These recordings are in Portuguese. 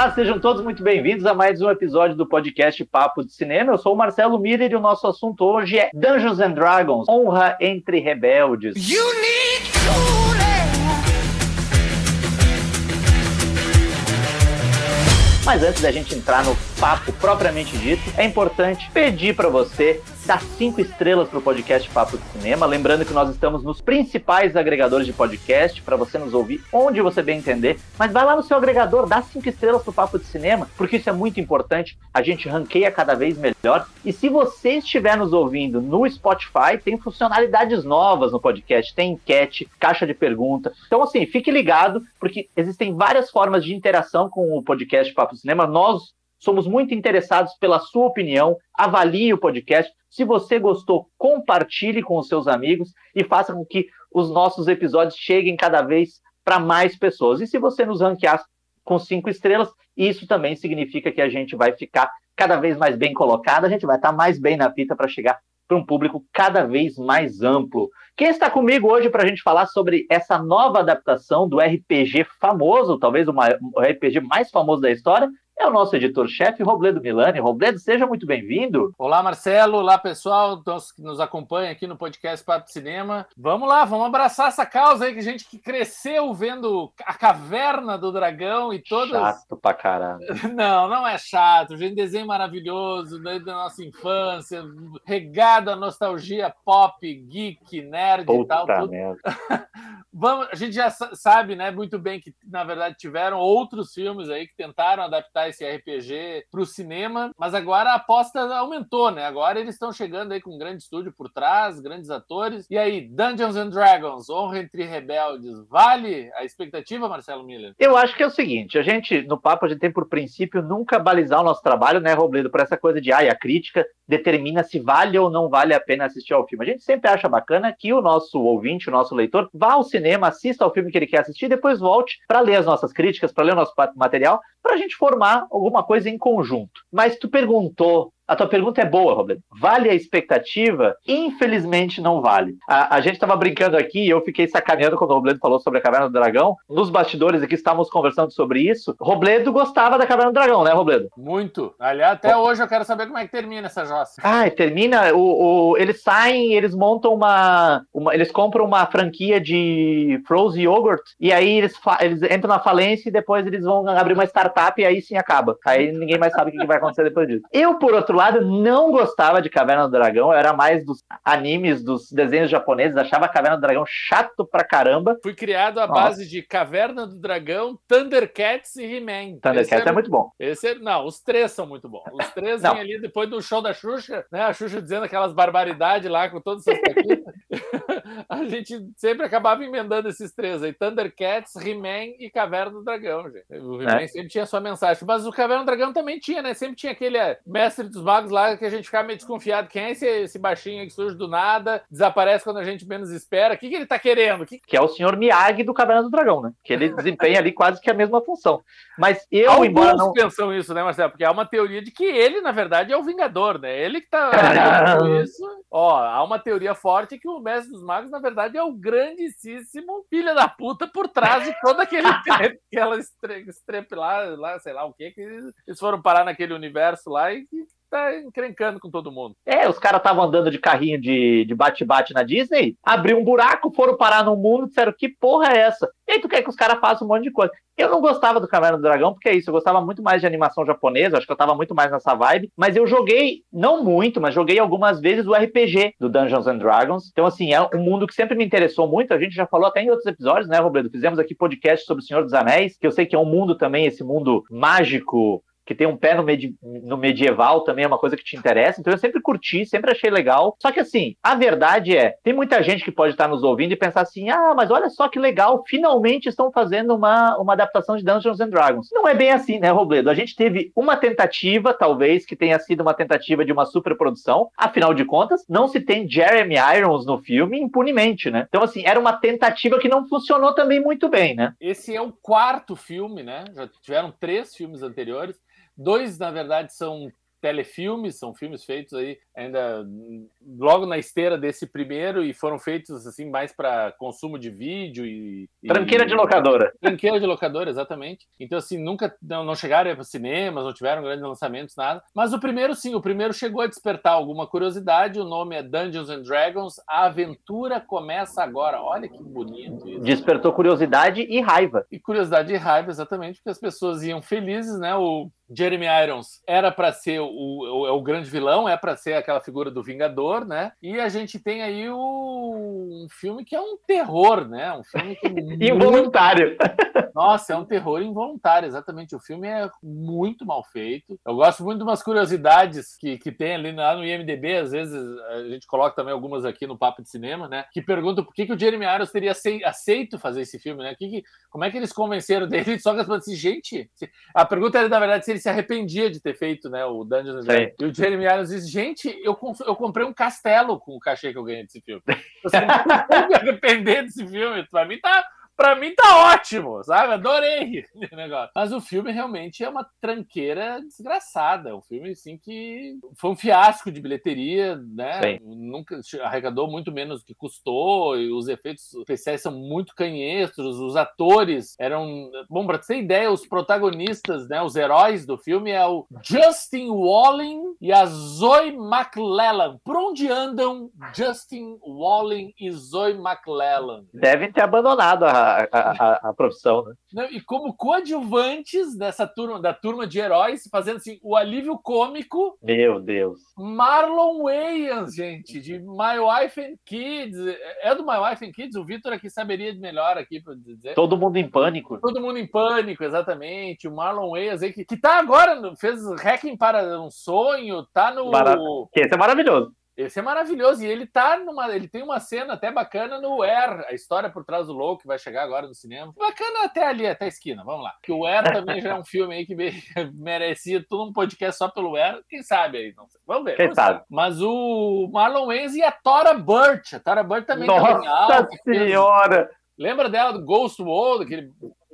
Olá, sejam todos muito bem-vindos a mais um episódio do podcast Papo de Cinema. Eu sou o Marcelo Miller e o nosso assunto hoje é Dungeons and Dragons, honra entre rebeldes. You need Mas antes da gente entrar no papo propriamente dito, é importante pedir para você dar cinco estrelas para o podcast Papo de Cinema. Lembrando que nós estamos nos principais agregadores de podcast para você nos ouvir onde você bem entender. Mas vai lá no seu agregador, dá cinco estrelas para o Papo de Cinema, porque isso é muito importante. A gente ranqueia cada vez melhor. E se você estiver nos ouvindo no Spotify, tem funcionalidades novas no podcast, tem enquete, caixa de pergunta. Então, assim, fique ligado, porque existem várias formas de interação com o podcast Papo de Cinema. Nós Somos muito interessados pela sua opinião. Avalie o podcast. Se você gostou, compartilhe com os seus amigos e faça com que os nossos episódios cheguem cada vez para mais pessoas. E se você nos ranquear com cinco estrelas, isso também significa que a gente vai ficar cada vez mais bem colocado, a gente vai estar mais bem na fita para chegar para um público cada vez mais amplo. Quem está comigo hoje para a gente falar sobre essa nova adaptação do RPG famoso, talvez o, o RPG mais famoso da história, é o nosso editor-chefe, Robledo Milani. Robledo, seja muito bem-vindo. Olá, Marcelo. Olá, pessoal que nos acompanha aqui no podcast Papo Cinema. Vamos lá, vamos abraçar essa causa aí que a gente que cresceu vendo a caverna do dragão e todas. Chato pra caramba. Não, não é chato. Gente, desenho maravilhoso desde da nossa infância, regado a nostalgia pop, geek, nerd Puta e tal. Tudo... Merda. Vamos, a gente já sabe, né, muito bem que na verdade tiveram outros filmes aí que tentaram adaptar esse RPG para o cinema, mas agora a aposta aumentou, né? Agora eles estão chegando aí com um grande estúdio por trás, grandes atores. E aí, Dungeons and Dragons, Honra entre Rebeldes, vale a expectativa, Marcelo Miller? Eu acho que é o seguinte, a gente, no papo, a gente tem por princípio nunca balizar o nosso trabalho, né, Robledo, por essa coisa de, ai, a crítica determina se vale ou não vale a pena assistir ao filme. A gente sempre acha bacana que o nosso ouvinte, o nosso leitor, vá ao cinema, assista ao filme que ele quer assistir, depois volte para ler as nossas críticas, para ler o nosso material, para a gente formar alguma coisa em conjunto. Mas tu perguntou a tua pergunta é boa, Roberto. Vale a expectativa? Infelizmente não vale. A, a gente estava brincando aqui e eu fiquei sacaneando quando o Robledo falou sobre a Caverna do Dragão. Nos bastidores aqui estávamos conversando sobre isso. Robledo gostava da Caverna do Dragão, né, Robledo? Muito. Aliás, até Bom. hoje eu quero saber como é que termina essa jossa. Ah, termina. O, o, eles saem, eles montam uma, uma, Eles compram uma franquia de Frozen Yogurt e aí eles, eles entram na falência e depois eles vão abrir uma startup e aí sim acaba. Aí ninguém mais sabe o que vai acontecer depois disso. Eu, por outro lado, não gostava de Caverna do Dragão, eu era mais dos animes, dos desenhos japoneses, achava Caverna do Dragão chato pra caramba. Fui criado à Nossa. base de Caverna do Dragão, Thundercats e He-Man. Thundercats é, é, muito bom. Esse é, não, os três são muito bons. Os três vêm ali depois do show da Xuxa, né? A Xuxa dizendo aquelas barbaridades lá com todos esses A gente sempre acabava emendando esses três aí: Thundercats, He-Man e Caverna do Dragão, gente. O He-Man é. sempre tinha sua mensagem. Mas o Caverna do Dragão também tinha, né? Sempre tinha aquele é, mestre dos magos lá que a gente ficava meio desconfiado. Quem é esse, esse baixinho que surge do nada, desaparece quando a gente menos espera? O que, que ele tá querendo? Que... que é o senhor Miyagi do Caverna do Dragão, né? Que ele desempenha ali quase que a mesma função. Mas eu, Alguns embora não... pensam isso, né, Marcelo? Porque há uma teoria de que ele, na verdade, é o Vingador, né? Ele que tá isso. Ó, há uma teoria forte que o Mestre dos Magos, na verdade, é o grandíssimo filho da puta por trás de todo aquele aquela estrepe lá, lá, sei lá o que, que eles foram parar naquele universo lá e tá encrencando com todo mundo. É, os caras estavam andando de carrinho de bate-bate na Disney, abriu um buraco, foram parar no mundo, disseram que porra é essa? E aí tu quer que os caras façam um monte de coisa. Eu não gostava do Caverna do Dragão, porque é isso, eu gostava muito mais de animação japonesa, acho que eu tava muito mais nessa vibe, mas eu joguei, não muito, mas joguei algumas vezes o RPG do Dungeons and Dragons. Então, assim, é um mundo que sempre me interessou muito, a gente já falou até em outros episódios, né, Robledo? Fizemos aqui podcast sobre o Senhor dos Anéis, que eu sei que é um mundo também, esse mundo mágico, que tem um pé no, medi no, medieval também é uma coisa que te interessa. Então eu sempre curti, sempre achei legal. Só que assim, a verdade é, tem muita gente que pode estar nos ouvindo e pensar assim: ah, mas olha só que legal, finalmente estão fazendo uma, uma adaptação de Dungeons and Dragons. Não é bem assim, né, Robledo? A gente teve uma tentativa, talvez, que tenha sido uma tentativa de uma superprodução. Afinal de contas, não se tem Jeremy Irons no filme impunemente, né? Então, assim, era uma tentativa que não funcionou também muito bem, né? Esse é o quarto filme, né? Já tiveram três filmes anteriores. Dois, na verdade, são telefilmes, são filmes feitos aí ainda logo na esteira desse primeiro e foram feitos assim mais para consumo de vídeo e. Tranqueira e... de locadora. Tranqueira de locadora, exatamente. Então, assim, nunca não, não chegaram para cinemas, não tiveram grandes lançamentos, nada. Mas o primeiro, sim, o primeiro chegou a despertar alguma curiosidade. O nome é Dungeons and Dragons. A aventura começa agora. Olha que bonito isso. Despertou curiosidade e raiva. E curiosidade e raiva, exatamente, porque as pessoas iam felizes, né? O Jeremy Irons era para ser o, o, o, grande vilão, é para ser aquela figura do Vingador, né? E a gente tem aí o, um filme que é um terror, né? Um filme que é involuntário. Nossa, é um terror involuntário, exatamente. O filme é muito mal feito. Eu gosto muito de umas curiosidades que, que tem ali lá no IMDb, às vezes a gente coloca também algumas aqui no Papo de Cinema, né? Que perguntam por que, que o Jeremy Irons teria aceito fazer esse filme, né? Que, que, como é que eles convenceram dele? Só que assim, gente, a pergunta era, na verdade, se ele se arrependia de ter feito né, o Dungeons Dragons. E o Jeremy Irons disse: gente, eu, eu comprei um castelo com o cachê que eu ganhei desse filme. Você não me arrepender desse filme. Pra mim tá Pra mim tá ótimo, sabe? Adorei o negócio. Mas o filme realmente é uma tranqueira desgraçada. É um filme, assim, que foi um fiasco de bilheteria, né? Nunca arrecadou muito menos do que custou, e os efeitos especiais são muito canhestros, os atores eram. Bom, pra ter ideia, os protagonistas, né? Os heróis do filme é o Justin Walling e a Zoe McLellan. Por onde andam Justin Walling e Zoe McLellan? Devem ter abandonado a a, a, a profissão, né? Não, e como coadjuvantes dessa turma, da turma de heróis, fazendo assim, o alívio cômico. Meu Deus. Marlon Wayans, gente, de My Wife and Kids. É do My Wife and Kids? O Vitor aqui saberia melhor aqui para dizer. Todo mundo em pânico. Todo mundo em pânico, exatamente. O Marlon Wayans aí, que, que tá agora, fez Hacking para um Sonho, tá no. Marav que esse é maravilhoso. Esse é maravilhoso. E ele tá numa. Ele tem uma cena até bacana no Air, a história por trás do louco, que vai chegar agora no cinema. Bacana até ali, até a esquina. Vamos lá. Que o Air também já é um filme aí que merecia todo um podcast só pelo Air. Quem sabe aí? Não sei. Vamos ver. Quem vamos sabe? Ver. Mas o Marlon Wayans e a Tora Burt. A Tora Burt também Nossa tá Nossa Senhora! Fez... Lembra dela do Ghost World, aquele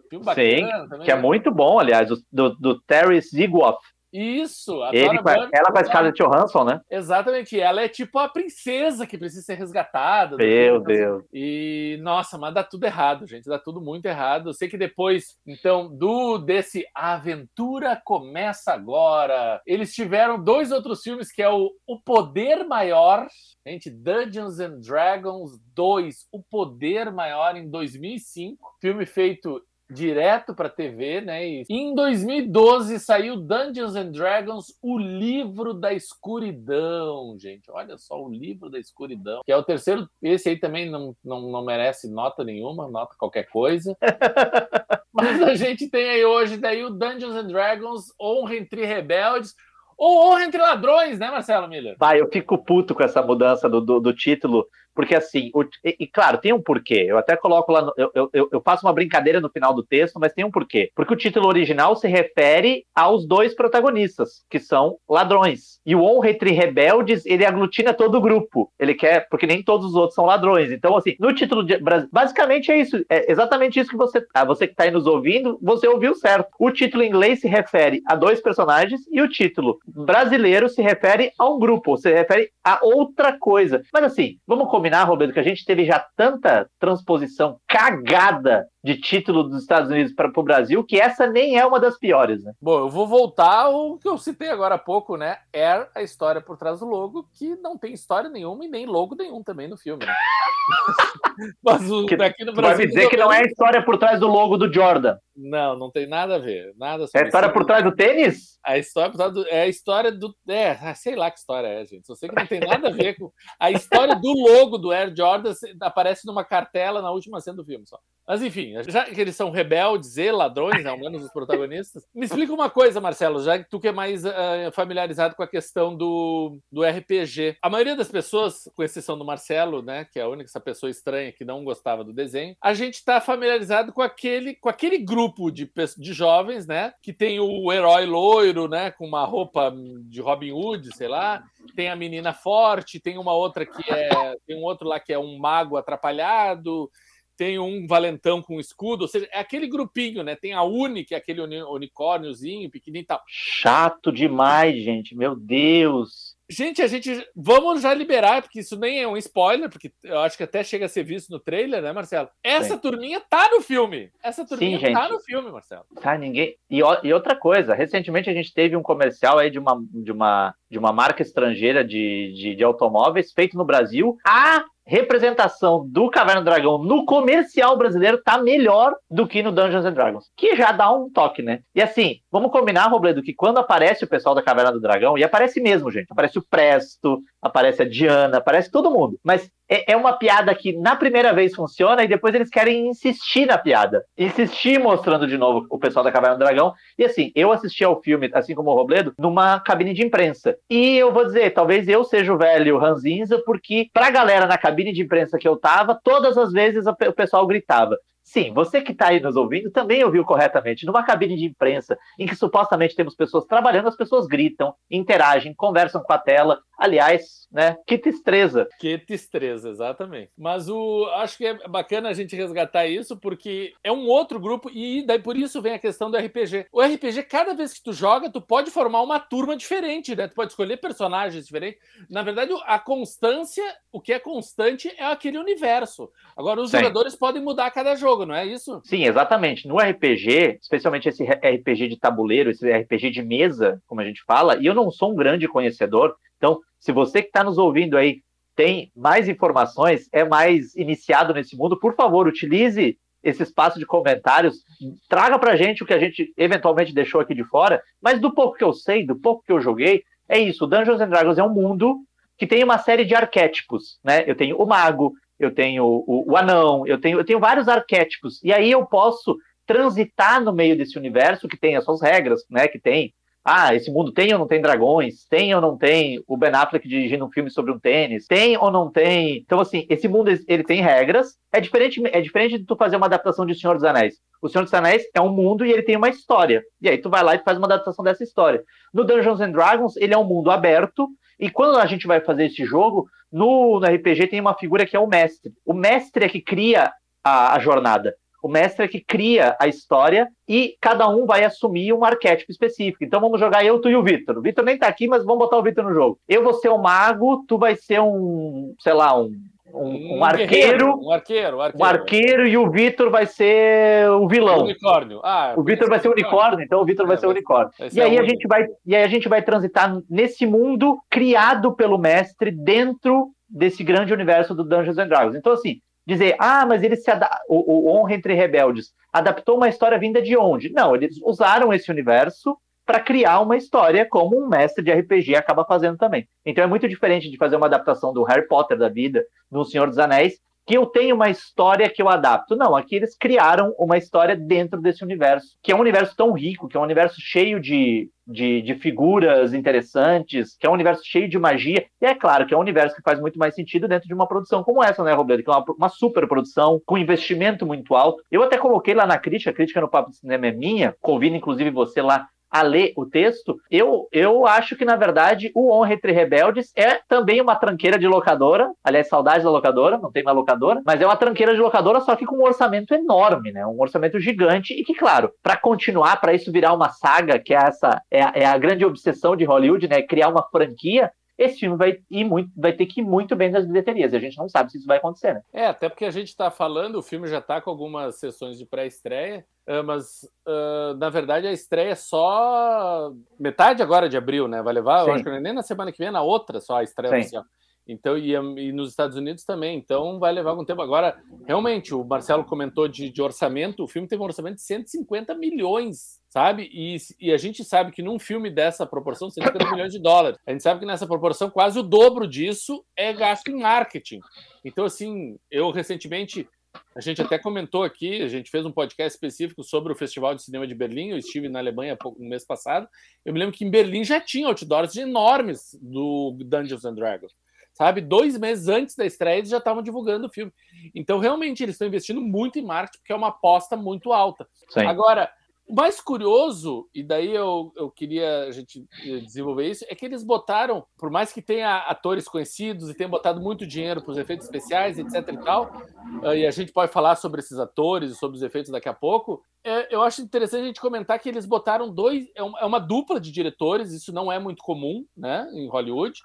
filme bacana Sim, também, que é né? muito bom, aliás, do, do Terry Zigwoff. Isso, a Ele, ela com a Scarlett Johansson, né? Exatamente, ela é tipo a princesa que precisa ser resgatada. Meu Deus. E, nossa, mas dá tudo errado, gente, dá tudo muito errado. Eu sei que depois, então, do desse A Aventura Começa Agora, eles tiveram dois outros filmes, que é o O Poder Maior, gente, Dungeons and Dragons 2, O Poder Maior, em 2005, filme feito direto para TV, né? E em 2012 saiu Dungeons and Dragons: O Livro da Escuridão, gente. Olha só, o Livro da Escuridão, que é o terceiro. Esse aí também não, não, não merece nota nenhuma, nota qualquer coisa. Mas a gente tem aí hoje daí o Dungeons and Dragons: Honra entre Rebeldes. Ou honra entre ladrões, né, Marcelo Miller? Vai, eu fico puto com essa mudança do, do, do título porque assim, o, e, e, claro, tem um porquê. Eu até coloco lá, no, eu, eu, eu, faço uma brincadeira no final do texto, mas tem um porquê. Porque o título original se refere aos dois protagonistas, que são ladrões. E o Honra entre Rebeldes, ele aglutina todo o grupo. Ele quer, porque nem todos os outros são ladrões. Então, assim, no título de. Basicamente é isso. É exatamente isso que você. Ah, você que está aí nos ouvindo, você ouviu certo. O título em inglês se refere a dois personagens e o título brasileiro se refere a um grupo, se refere a outra coisa. Mas assim, vamos começar combinar, Roberto, que a gente teve já tanta transposição cagada de título dos Estados Unidos para o Brasil que essa nem é uma das piores, né? Bom, eu vou voltar ao que eu citei agora há pouco, né? Air, a história por trás do logo, que não tem história nenhuma e nem logo nenhum também no filme. Né? Mas o, que, daqui no Brasil. Vai dizer que não é a história por trás do logo do Jordan. Não, não tem nada a ver. Nada é a história por trás do tênis? A história por trás do, é a história do. É, ah, sei lá que história é, gente. Eu sei que não tem nada a ver com. A história do logo do Air Jordan aparece numa cartela na última cena do filme só. Mas enfim, já que eles são rebeldes e ladrões, né, ao menos os protagonistas, me explica uma coisa, Marcelo, já que tu que é mais uh, familiarizado com a questão do, do RPG. A maioria das pessoas, com exceção do Marcelo, né, que é a única essa pessoa estranha que não gostava do desenho, a gente está familiarizado com aquele, com aquele grupo de, de jovens, né, que tem o herói loiro, né, com uma roupa de Robin Hood, sei lá, tem a menina forte, tem uma outra que é, tem um outro lá que é um mago atrapalhado, tem um valentão com escudo, ou seja, é aquele grupinho, né? Tem a Uni, que é aquele unicórniozinho, pequenininho e tal. Chato demais, gente, meu Deus. Gente, a gente. Vamos já liberar, porque isso nem é um spoiler, porque eu acho que até chega a ser visto no trailer, né, Marcelo? Essa Sim. turminha tá no filme. Essa turminha Sim, tá no filme, Marcelo. Tá, ninguém. E, e, outra coisa, recentemente a gente teve um comercial aí de uma, de uma, de uma marca estrangeira de, de, de automóveis feito no Brasil. A representação do Caverna do Dragão no comercial brasileiro tá melhor do que no Dungeons and Dragons, que já dá um toque, né? E assim, vamos combinar, Robledo, que quando aparece o pessoal da Caverna do Dragão, e aparece mesmo, gente, aparece o Presto, aparece a Diana, aparece todo mundo, mas é, é uma piada que na primeira vez funciona e depois eles querem insistir na piada. Insistir mostrando de novo o pessoal da Caverna do Dragão. E assim, eu assisti ao filme, assim como o Robledo, numa cabine de imprensa. E eu vou dizer, talvez eu seja o velho Ranzinza, porque pra galera na cabine de imprensa que eu tava, todas as vezes o pessoal gritava. Sim, você que está aí nos ouvindo também ouviu corretamente. Numa cabine de imprensa, em que supostamente temos pessoas trabalhando, as pessoas gritam, interagem, conversam com a tela. Aliás, né? Que tristeza. Que tristeza, exatamente. Mas o acho que é bacana a gente resgatar isso, porque é um outro grupo, e daí por isso vem a questão do RPG. O RPG, cada vez que tu joga, tu pode formar uma turma diferente, né? Tu pode escolher personagens diferentes. Na verdade, a constância, o que é constante é aquele universo. Agora, os Sim. jogadores podem mudar a cada jogo jogo, não é isso? Sim, exatamente. No RPG, especialmente esse RPG de tabuleiro, esse RPG de mesa, como a gente fala, e eu não sou um grande conhecedor, então, se você que está nos ouvindo aí tem mais informações, é mais iniciado nesse mundo, por favor, utilize esse espaço de comentários, traga pra gente o que a gente eventualmente deixou aqui de fora, mas do pouco que eu sei, do pouco que eu joguei, é isso, Dungeons and Dragons é um mundo que tem uma série de arquétipos, né? Eu tenho o mago, eu tenho o, o, anão, eu tenho, eu tenho vários arquétipos, e aí eu posso transitar no meio desse universo que tem as suas regras, né? Que tem, ah, esse mundo tem ou não tem dragões, tem ou não tem o Ben Affleck dirigindo um filme sobre um tênis, tem ou não tem. Então, assim, esse mundo ele tem regras. É diferente, é diferente de tu fazer uma adaptação de Senhor dos Anéis. O Senhor dos Anéis é um mundo e ele tem uma história. E aí tu vai lá e faz uma adaptação dessa história. No Dungeons and Dragons, ele é um mundo aberto e quando a gente vai fazer esse jogo, no, no RPG tem uma figura que é o mestre. O mestre é que cria a, a jornada. O mestre é que cria a história e cada um vai assumir um arquétipo específico. Então vamos jogar eu, tu e o Vitor. O Vitor nem tá aqui, mas vamos botar o Vitor no jogo. Eu vou ser um mago, tu vai ser um, sei lá, um um, um, arqueiro, um arqueiro, um arqueiro, um arqueiro e o Vitor vai ser o vilão. Unicórnio. Ah, o Vitor vai ser o unicórnio, então o Vitor é, vai ser o unicórnio. E aí a gente vai, e aí a gente vai transitar nesse mundo criado pelo mestre dentro desse grande universo do Dungeons and Dragons. Então assim, dizer, ah, mas ele se o, o Honra entre Rebeldes adaptou uma história vinda de onde? Não, eles usaram esse universo para criar uma história como um mestre de RPG acaba fazendo também. Então é muito diferente de fazer uma adaptação do Harry Potter da vida, no Senhor dos Anéis, que eu tenho uma história que eu adapto. Não, aqui eles criaram uma história dentro desse universo, que é um universo tão rico, que é um universo cheio de, de, de, figuras interessantes, que é um universo cheio de magia. E é claro que é um universo que faz muito mais sentido dentro de uma produção como essa, né, Roberto? Que é uma, uma super produção, com investimento muito alto. Eu até coloquei lá na crítica, a crítica no Papo de Cinema é minha, convido inclusive você lá a ler o texto, eu, eu acho que, na verdade, o Honra entre Rebeldes é também uma tranqueira de locadora. Aliás, saudade da locadora, não tem mais locadora, mas é uma tranqueira de locadora, só que com um orçamento enorme, né? Um orçamento gigante e que, claro, para continuar, para isso virar uma saga, que é essa é é a grande obsessão de Hollywood, né? Criar uma franquia, esse filme vai, ir muito, vai ter que ir muito bem nas bilheterias. A gente não sabe se isso vai acontecer, né? É, até porque a gente está falando, o filme já está com algumas sessões de pré-estreia, ah, mas uh, na verdade a estreia é só metade agora de abril, né? Vai levar, Sim. eu acho que nem na semana que vem, na outra só a estreia Sim. oficial. Então, e, e, nos Estados Unidos também, então vai levar algum tempo. Agora, realmente, o Marcelo comentou de, de orçamento, o filme teve um orçamento de 150 milhões, sabe? E, e, a gente sabe que num filme dessa proporção, 150 milhões de dólares, a gente sabe que nessa proporção, quase o dobro disso é gasto em marketing. Então, assim, eu recentemente a gente até comentou aqui, a gente fez um podcast específico sobre o Festival de Cinema de Berlim. Eu estive na Alemanha no mês passado. Eu me lembro que em Berlim já tinha outdoors enormes do Dungeons and Dragons. Sabe? Dois meses antes da estreia, eles já estavam divulgando o filme. Então, realmente, eles estão investindo muito em marketing, porque é uma aposta muito alta. Sim. Agora, o mais curioso, e daí eu, eu queria a gente desenvolver isso, é que eles botaram, por mais que tenha atores conhecidos e tenham botado muito dinheiro para os efeitos especiais, etc e tal, ah, e a gente pode falar sobre esses atores e sobre os efeitos daqui a pouco, é, eu acho interessante a gente comentar que eles botaram dois, é uma, é uma dupla de diretores, isso não é muito comum, né, em Hollywood,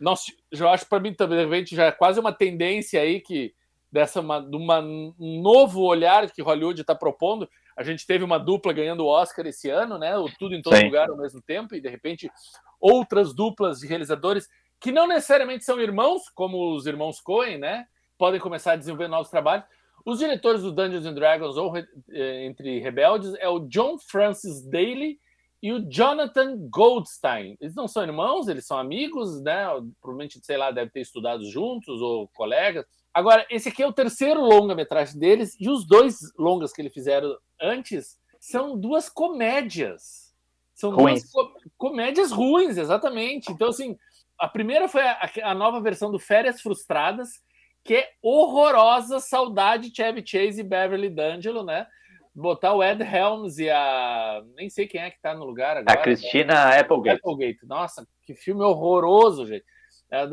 Nossa, eu acho para mim também, de repente, já é quase uma tendência aí que dessa uma, de uma, um novo olhar que Hollywood está propondo. A gente teve uma dupla ganhando o Oscar esse ano, né? O Tudo em Todo Sim. Lugar ao mesmo tempo, e de repente outras duplas de realizadores que não necessariamente são irmãos, como os irmãos Coen, né? Podem começar a desenvolver novos trabalhos. Os diretores do Dungeons and Dragons ou eh, Entre Rebeldes é o John Francis Daly e o Jonathan Goldstein. Eles não são irmãos, eles são amigos, né? Provavelmente, sei lá, devem ter estudado juntos ou colegas. Agora, esse aqui é o terceiro longa-metragem deles e os dois longas que eles fizeram antes são duas comédias. São ruins. duas co comédias ruins, exatamente. Então, assim, a primeira foi a, a, nova versão do Férias Frustradas, que é horrorosa, saudade Chevy Chase e Beverly D'Angelo, né? botar o Ed Helms e a. Nem sei quem é que tá no lugar agora. A Cristina né? Applegate. Applegate. Nossa, que filme horroroso, gente. É,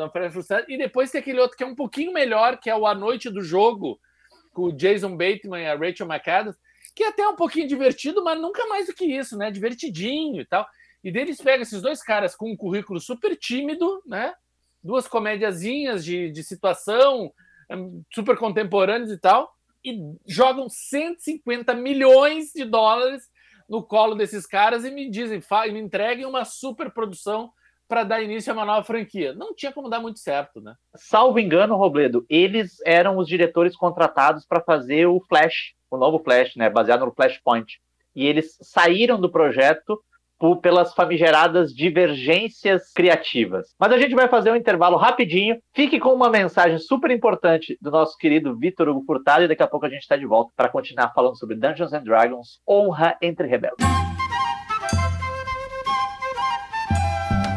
e depois tem aquele outro que é um pouquinho melhor, que é o A Noite do Jogo, com o Jason Bateman e a Rachel McAdams, que é até um pouquinho divertido, mas nunca mais do que isso, né? Divertidinho e tal. E deles pega esses dois caras com um currículo super tímido, né? Duas comédiazinhas de, de situação, hum, super contemporâneas e tal e jogam 150 milhões de dólares no colo desses caras e me dizem, me entreguem uma super produção para dar início a uma nova franquia. Não tinha como dar muito certo, né? Salvo engano, Robledo, eles eram os diretores contratados para fazer o Flash, o novo Flash, né, baseado no Flashpoint. E eles saíram do projeto por, pelas famigeradas divergências criativas. Mas a gente vai fazer um intervalo rapidinho. Fique com uma mensagem super importante do nosso querido Vitor Hugo Furtado e daqui a pouco a gente está de volta para continuar falando sobre Dungeons and Dragons, Honra entre Rebeldes.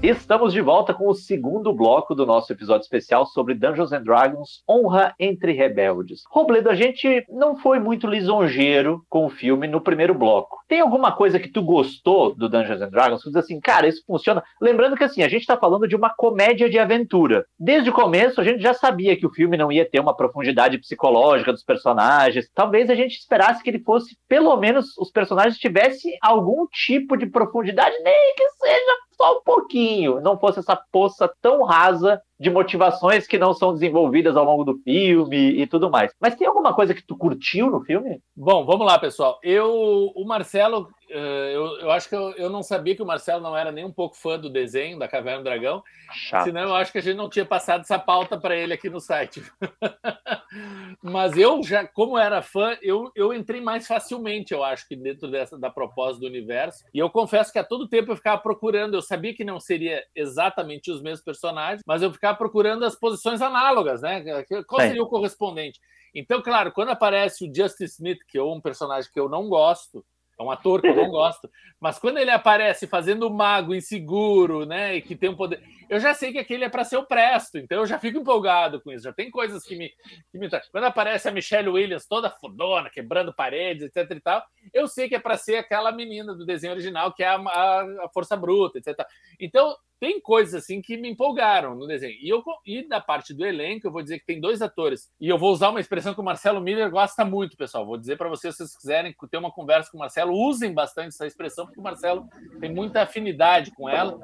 Estamos de volta com o segundo bloco do nosso episódio especial sobre Dungeons and Dragons Honra entre Rebeldes. Robledo, a gente não foi muito lisonjeiro com o filme no primeiro bloco. Tem alguma coisa que tu gostou do Dungeons and Dragons? Tu diz assim, cara, isso funciona. Lembrando que assim, a gente está falando de uma comédia de aventura. Desde o começo, a gente já sabia que o filme não ia ter uma profundidade psicológica dos personagens. Talvez a gente esperasse que ele fosse, pelo menos, os personagens tivessem algum tipo de profundidade, nem que seja só um pouquinho, não fosse essa poça tão rasa de motivações que não são desenvolvidas ao longo do filme e tudo mais. Mas tem alguma coisa que tu curtiu no filme? Bom, vamos lá, pessoal. Eu, o Marcelo, eu, eu acho que eu, eu não sabia que o Marcelo não era nem um pouco fã do desenho da Caverna do Dragão. Chato. Senão eu acho que a gente não tinha passado essa pauta para ele aqui no site. Mas eu já, como era fã, eu, eu entrei mais facilmente, eu acho, que dentro dessa da proposta do universo. E eu confesso que a todo tempo eu ficava procurando, eu sabia que não seria exatamente os mesmos personagens, mas eu ficava procurando as posições análogas, né? Qual seria o correspondente? Então, claro, quando aparece o Justice Smith, que é um personagem que eu não gosto, é um ator que eu não gosto, mas quando ele aparece fazendo mago inseguro, né, e que tem um poder, eu já sei que aquele é para ser o Presto, então eu já fico empolgado com isso. Já tem coisas que me, que me quando aparece a Michelle Williams toda fodona, quebrando paredes, etc e tal, eu sei que é para ser aquela menina do desenho original que é a, a, a força bruta, etc. Então tem coisas assim que me empolgaram no desenho. E, eu, e da parte do elenco, eu vou dizer que tem dois atores. E eu vou usar uma expressão que o Marcelo Miller gosta muito, pessoal. Vou dizer para vocês, se vocês quiserem ter uma conversa com o Marcelo, usem bastante essa expressão, porque o Marcelo tem muita afinidade com ela.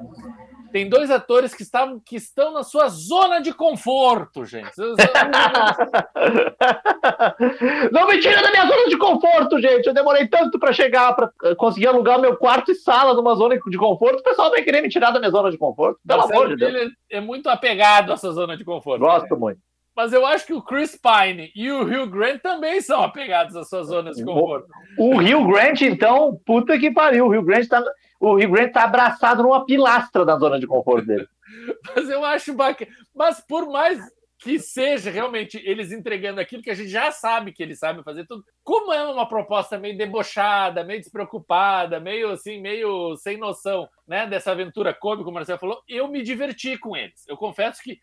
Tem dois atores que, estavam, que estão na sua zona de conforto, gente. Não me tira da minha zona de conforto, gente. Eu demorei tanto para chegar, para conseguir alugar meu quarto e sala numa zona de conforto. O pessoal vai querer me tirar da minha zona de conforto. Pelo Marcelo amor de Deus. é muito apegado a essa zona de conforto. Gosto né? muito. Mas eu acho que o Chris Pine e o Hugh Grant também são apegados às suas zonas de conforto. O, o Hugh Grant, então, puta que pariu. O Hugh Grant tá, o Hugh Grant tá abraçado numa pilastra da zona de conforto dele. Mas eu acho bacana. Mas por mais que seja realmente eles entregando aquilo que a gente já sabe que eles sabem fazer tudo. Como é uma proposta meio debochada, meio despreocupada, meio assim, meio sem noção, né, dessa aventura cômica, como o Marcelo falou, eu me diverti com eles. Eu confesso que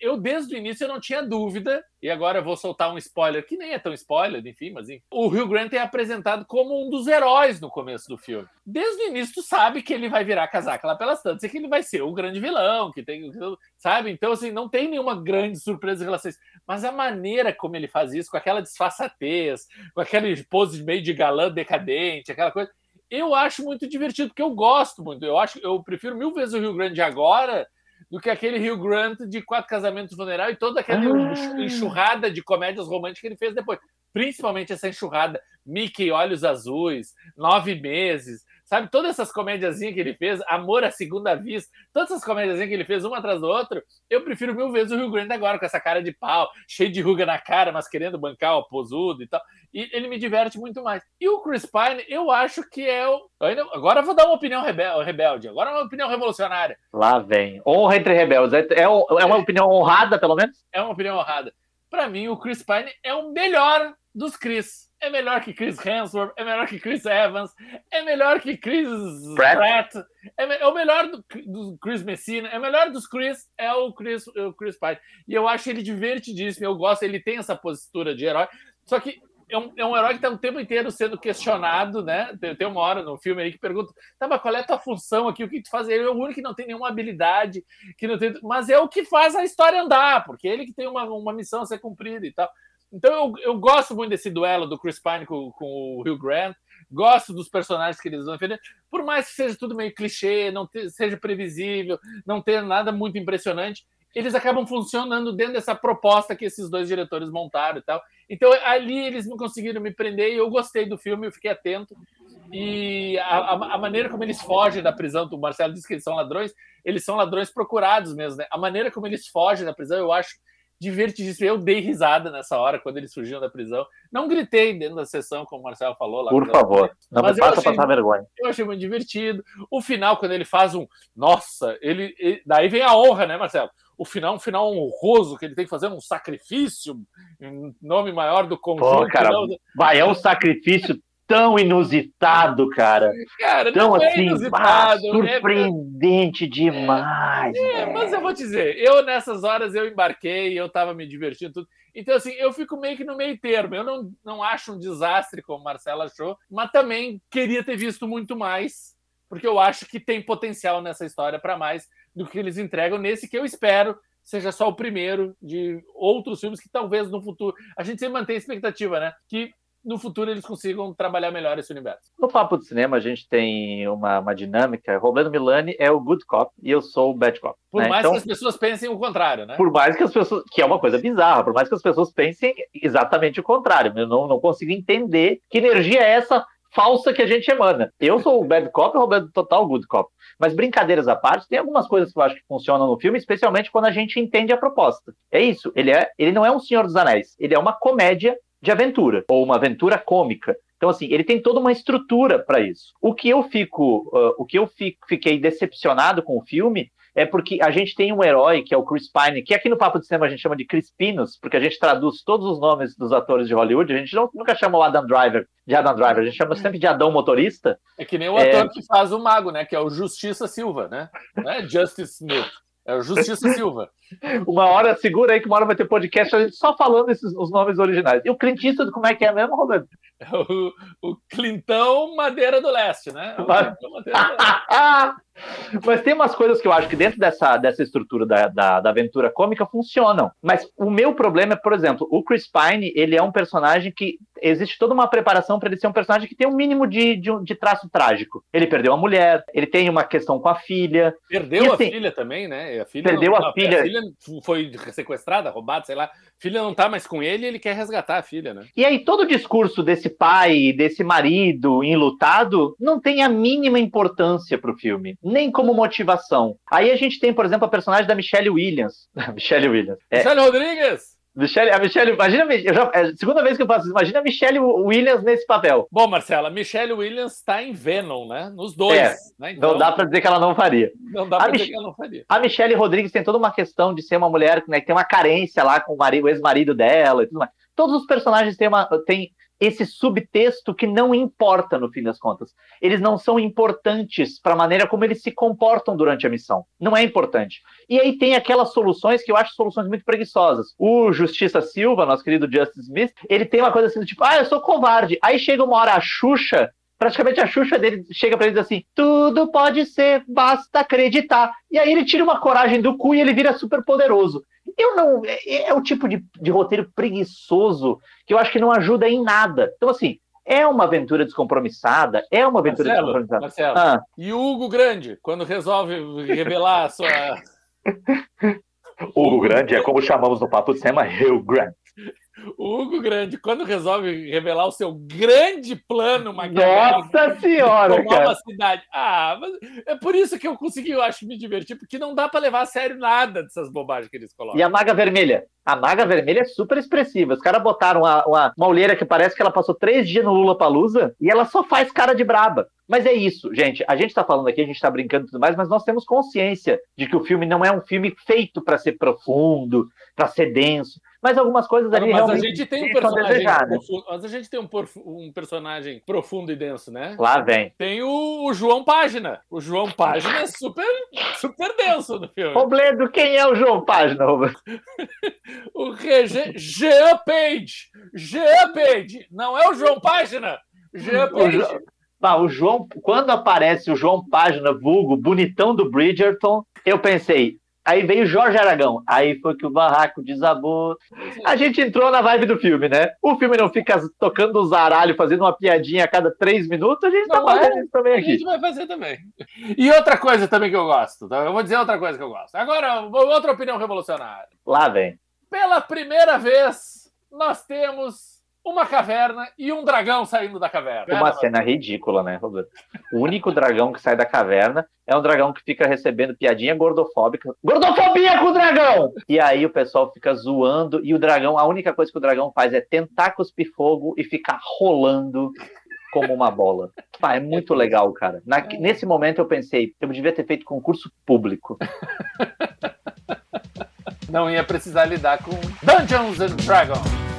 eu desde o início eu não tinha dúvida, e agora eu vou soltar um spoiler que nem é tão spoiler, enfim, mas enfim. O Hugh Grant é apresentado como um dos heróis no começo do filme. Desde o início tu sabe que ele vai virar casaca lá pelas tantas, e que ele vai ser o grande vilão, que tem, sabe? Então assim, não tem nenhuma grande surpresa em relação a isso. Mas a maneira como ele faz isso, com aquela disfarçatez, com aquele pose meio de galã decadente, aquela coisa, eu acho muito divertido, porque eu gosto muito. Eu acho, eu prefiro mil vezes o Hugh Grant de agora do que aquele Hugh Grant de Quatro Casamentos Funeral e toda aquela ah. enxurrada de comédias românticas que ele fez depois. Principalmente essa enxurrada Mickey Olhos Azuis, Nove Meses, Sabe, todas essas comédiazinhas que ele fez, Amor à Segunda Vista, todas essas comédiazinhas que ele fez uma atrás do outro, eu prefiro mil vezes o Rio Grande agora, com essa cara de pau, cheio de ruga na cara, mas querendo bancar o posudo e tal. E ele me diverte muito mais. E o Chris Pine, eu acho que é o. Agora eu vou dar uma opinião rebel... rebelde, agora uma opinião revolucionária. Lá vem. Honra entre rebeldes. É, é, é uma opinião honrada, pelo menos? É uma opinião honrada. Para mim, o Chris Pine é o melhor dos Chris é melhor que Chris Hemsworth, é melhor que Chris Evans, é melhor que Chris Pratt, Pratt é, é, o melhor do, do, Chris Messina, é o melhor dos Chris, é o Chris, o Chris Pine. E eu acho ele divertidíssimo, eu gosto, ele tem essa postura de herói, só que é um, é um herói que está o tempo inteiro sendo questionado, né? Tem, tem, uma hora no filme aí que pergunta, tá, mas qual é a tua função aqui, o que tu faz? Ele é o único que não tem nenhuma habilidade, que não tem, mas é o que faz a história andar, porque é ele que tem uma, uma missão a ser cumprida e tal. Então eu, eu gosto muito desse duelo do Chris Pine com, com o Hugh Grant. Gosto dos personagens que eles vão defender, por mais que seja tudo meio clichê, não te, seja previsível, não tenha nada muito impressionante, eles acabam funcionando dentro dessa proposta que esses dois diretores montaram e tal. Então ali eles não conseguiram me prender e eu gostei do filme, eu fiquei atento. E a, a, a, maneira como eles fogem da prisão, o Marcelo disse que eles são ladrões, eles são ladrões procurados mesmo, né? A maneira como eles fogem da prisão, eu acho divertidíssimo. Eu dei risada nessa hora quando eles surgiram da prisão. Não gritei dentro da sessão, como o Marcelo falou lá. Por favor, não mas me faça passar vergonha. Eu achei muito divertido. O final, quando ele faz um. Nossa, ele, ele, daí vem a honra, né, Marcelo? O final, um final honroso, que ele tem que fazer um sacrifício em nome maior do conjunto. Pô, cara, vai, é um sacrifício tão inusitado, cara. Cara, tão é assim, inusitado, ah, surpreendente é... demais. É, mas eu vou te dizer, eu nessas horas eu embarquei, eu tava me divertindo tudo. Então, assim, eu fico meio que no meio termo. Eu não, não acho um desastre, como Marcela achou, mas também queria ter visto muito mais, porque eu acho que tem potencial nessa história para mais do que eles entregam nesse que eu espero seja só o primeiro de outros filmes que talvez no futuro. A gente sempre mantém a expectativa, né? Que no futuro eles consigam trabalhar melhor esse universo. No Papo de Cinema, a gente tem uma, uma dinâmica. Roberto Milani é o good cop e eu sou o bad cop. Por né? mais então, que as pessoas pensem o contrário, né? Por mais que as pessoas. Que é uma coisa bizarra, por mais que as pessoas pensem exatamente o contrário. Eu não, não consigo entender que energia é essa falsa que a gente emana. Eu sou o bad cop e o Roberto total good cop. Mas brincadeiras à parte, tem algumas coisas que eu acho que funcionam no filme, especialmente quando a gente entende a proposta. É isso, ele, é, ele não é um Senhor dos Anéis, ele é uma comédia de aventura, ou uma aventura cômica. Então, assim, ele tem toda uma estrutura para isso. O que eu fico, uh, o que eu fico, fiquei decepcionado com o filme é porque a gente tem um herói que é o Chris Pine, que aqui no Papo de Cinema a gente chama de Chris Pinos, porque a gente traduz todos os nomes dos atores de Hollywood, a gente não, nunca chama o Adam Driver de Adam Driver, a gente chama sempre de Adão Motorista. É que nem o ator é... que faz o mago, né? Que é o Justiça Silva, né? É Justice Smith. É o Justiça Silva. Uma hora, segura aí que uma hora vai ter podcast só falando esses, os nomes originais. E o Clintista, como é que é mesmo, Roberto? É o, o Clintão Madeira do Leste, né? É Mas tem umas coisas que eu acho que dentro dessa, dessa estrutura da, da, da, aventura cômica funcionam. Mas o meu problema é, por exemplo, o Chris Pine, ele é um personagem que existe toda uma preparação para ele ser um personagem que tem um mínimo de, de, de, traço trágico. Ele perdeu a mulher, ele tem uma questão com a filha. Perdeu e, assim, a filha também, né? A filha perdeu não, a, filha. a filha. foi sequestrada, roubada, sei lá. A filha não tá mais com ele e ele quer resgatar a filha, né? E aí todo o discurso desse pai, desse marido enlutado, não tem a mínima importância pro filme nem como motivação. Aí a gente tem, por exemplo, a personagem da Michelle Williams. Michelle Williams. É, Michelle Rodrigues! Michelle, a Michelle, imagina, eu já, é a segunda vez que eu faço isso, imagina a Michelle Williams nesse papel. Bom, Marcela, Michelle Williams está em Venom, né? Nos dois. É, né? então, não dá para dizer que ela não faria. Não dá para dizer que ela não faria. A Michelle Rodrigues tem toda uma questão de ser uma mulher né, que tem uma carência lá com o, o ex-marido dela e tudo mais. Todos os personagens têm, uma, têm esse subtexto que não importa no fim das contas. Eles não são importantes para a maneira como eles se comportam durante a missão. Não é importante. E aí tem aquelas soluções que eu acho soluções muito preguiçosas. O Justiça Silva, nosso querido Justice Smith, ele tem uma coisa assim do tipo, ah, eu sou covarde. Aí chega uma hora a Xuxa praticamente a Xuxa dele chega para ele e diz assim: tudo pode ser, basta acreditar. E aí ele tira uma coragem do cu e ele vira super poderoso. Eu não. É, é o tipo de, de roteiro preguiçoso que eu acho que não ajuda em nada. Então, assim, é uma aventura descompromissada, é uma aventura Marcelo, descompromissada. Marcelo, ah. E o Hugo Grande, quando resolve revelar a sua. Hugo Grande é como chamamos no Papo de Sema, Hugh Grant. O Hugo Grande, quando resolve revelar o seu grande plano Nossa senhora, tomar cara. uma cidade. Ah, mas é por isso que eu consegui, eu acho, me divertir, porque não dá para levar a sério nada dessas bobagens que eles colocam. E a Maga Vermelha? A Maga Vermelha é super expressiva. Os caras botaram uma, uma, uma olheira que parece que ela passou três dias no Lula Palusa e ela só faz cara de braba. Mas é isso, gente. A gente está falando aqui, a gente está brincando e tudo mais, mas nós temos consciência de que o filme não é um filme feito para ser profundo, para ser denso mas algumas coisas ali mas a gente tem um personagem profundo, mas a gente tem um, um, personagem profundo e denso, né? Lá vem. Tem o, o João Página. O João Página é super, super denso no filme. Robledo, quem é o João Página, Robledo? o Rege... Jean Page. Jean Page. Não é o João Página. Jean Page. Ah, o João, quando aparece o João Página, vulgo, bonitão do Bridgerton, eu pensei, Aí veio Jorge Aragão. Aí foi que o barraco desabou. A gente entrou na vibe do filme, né? O filme não fica tocando o zaralho, fazendo uma piadinha a cada três minutos. A gente tá não tá fazendo é? isso também aqui. A gente vai fazer também. E outra coisa também que eu gosto. Tá? Eu vou dizer outra coisa que eu gosto. Agora, outra opinião revolucionária. Lá vem. Pela primeira vez, nós temos uma caverna e um dragão saindo da caverna. Uma cena ridícula, né, Roberto? O único dragão que sai da caverna é um dragão que fica recebendo piadinha gordofóbica. Gordofobia com o dragão! E aí o pessoal fica zoando e o dragão, a única coisa que o dragão faz é tentar cuspir fogo e ficar rolando como uma bola. Ah, é muito legal, cara. Na, nesse momento eu pensei, eu devia ter feito concurso público. Não ia precisar lidar com Dungeons and Dragons.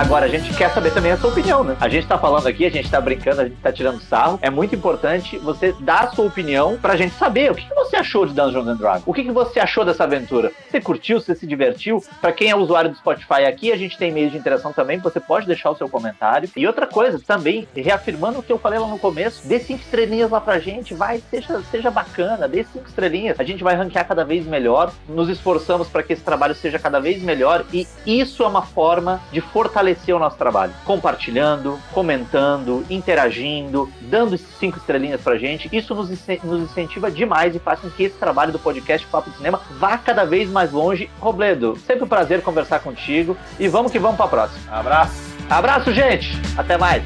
Agora, a gente quer saber também a sua opinião, né? A gente tá falando aqui, a gente tá brincando, a gente tá tirando sarro. É muito importante você dar a sua opinião pra gente saber o que, você achou de Dungeons and Dragons. O que, que você achou dessa aventura? Você curtiu? Você se divertiu? Pra quem é usuário do Spotify aqui, a gente tem meio de interação também. Você pode deixar o seu comentário. E outra coisa, também, reafirmando o que eu falei lá no começo, dê cinco estrelinhas lá pra gente. Vai, seja, seja bacana, dê cinco estrelinhas. A gente vai ranquear cada vez melhor. Nos esforçamos para que esse trabalho seja cada vez melhor. E isso é uma forma de fortalecer fortalecer o nosso trabalho, compartilhando, comentando, interagindo, dando cinco estrelinhas pra gente. Isso nos, nos incentiva demais e faz com que esse trabalho do podcast Papo de Cinema vá cada vez mais longe. Robledo, sempre um prazer conversar contigo e vamos que vamos pra próxima. Abraço. Abraço, gente. Até mais.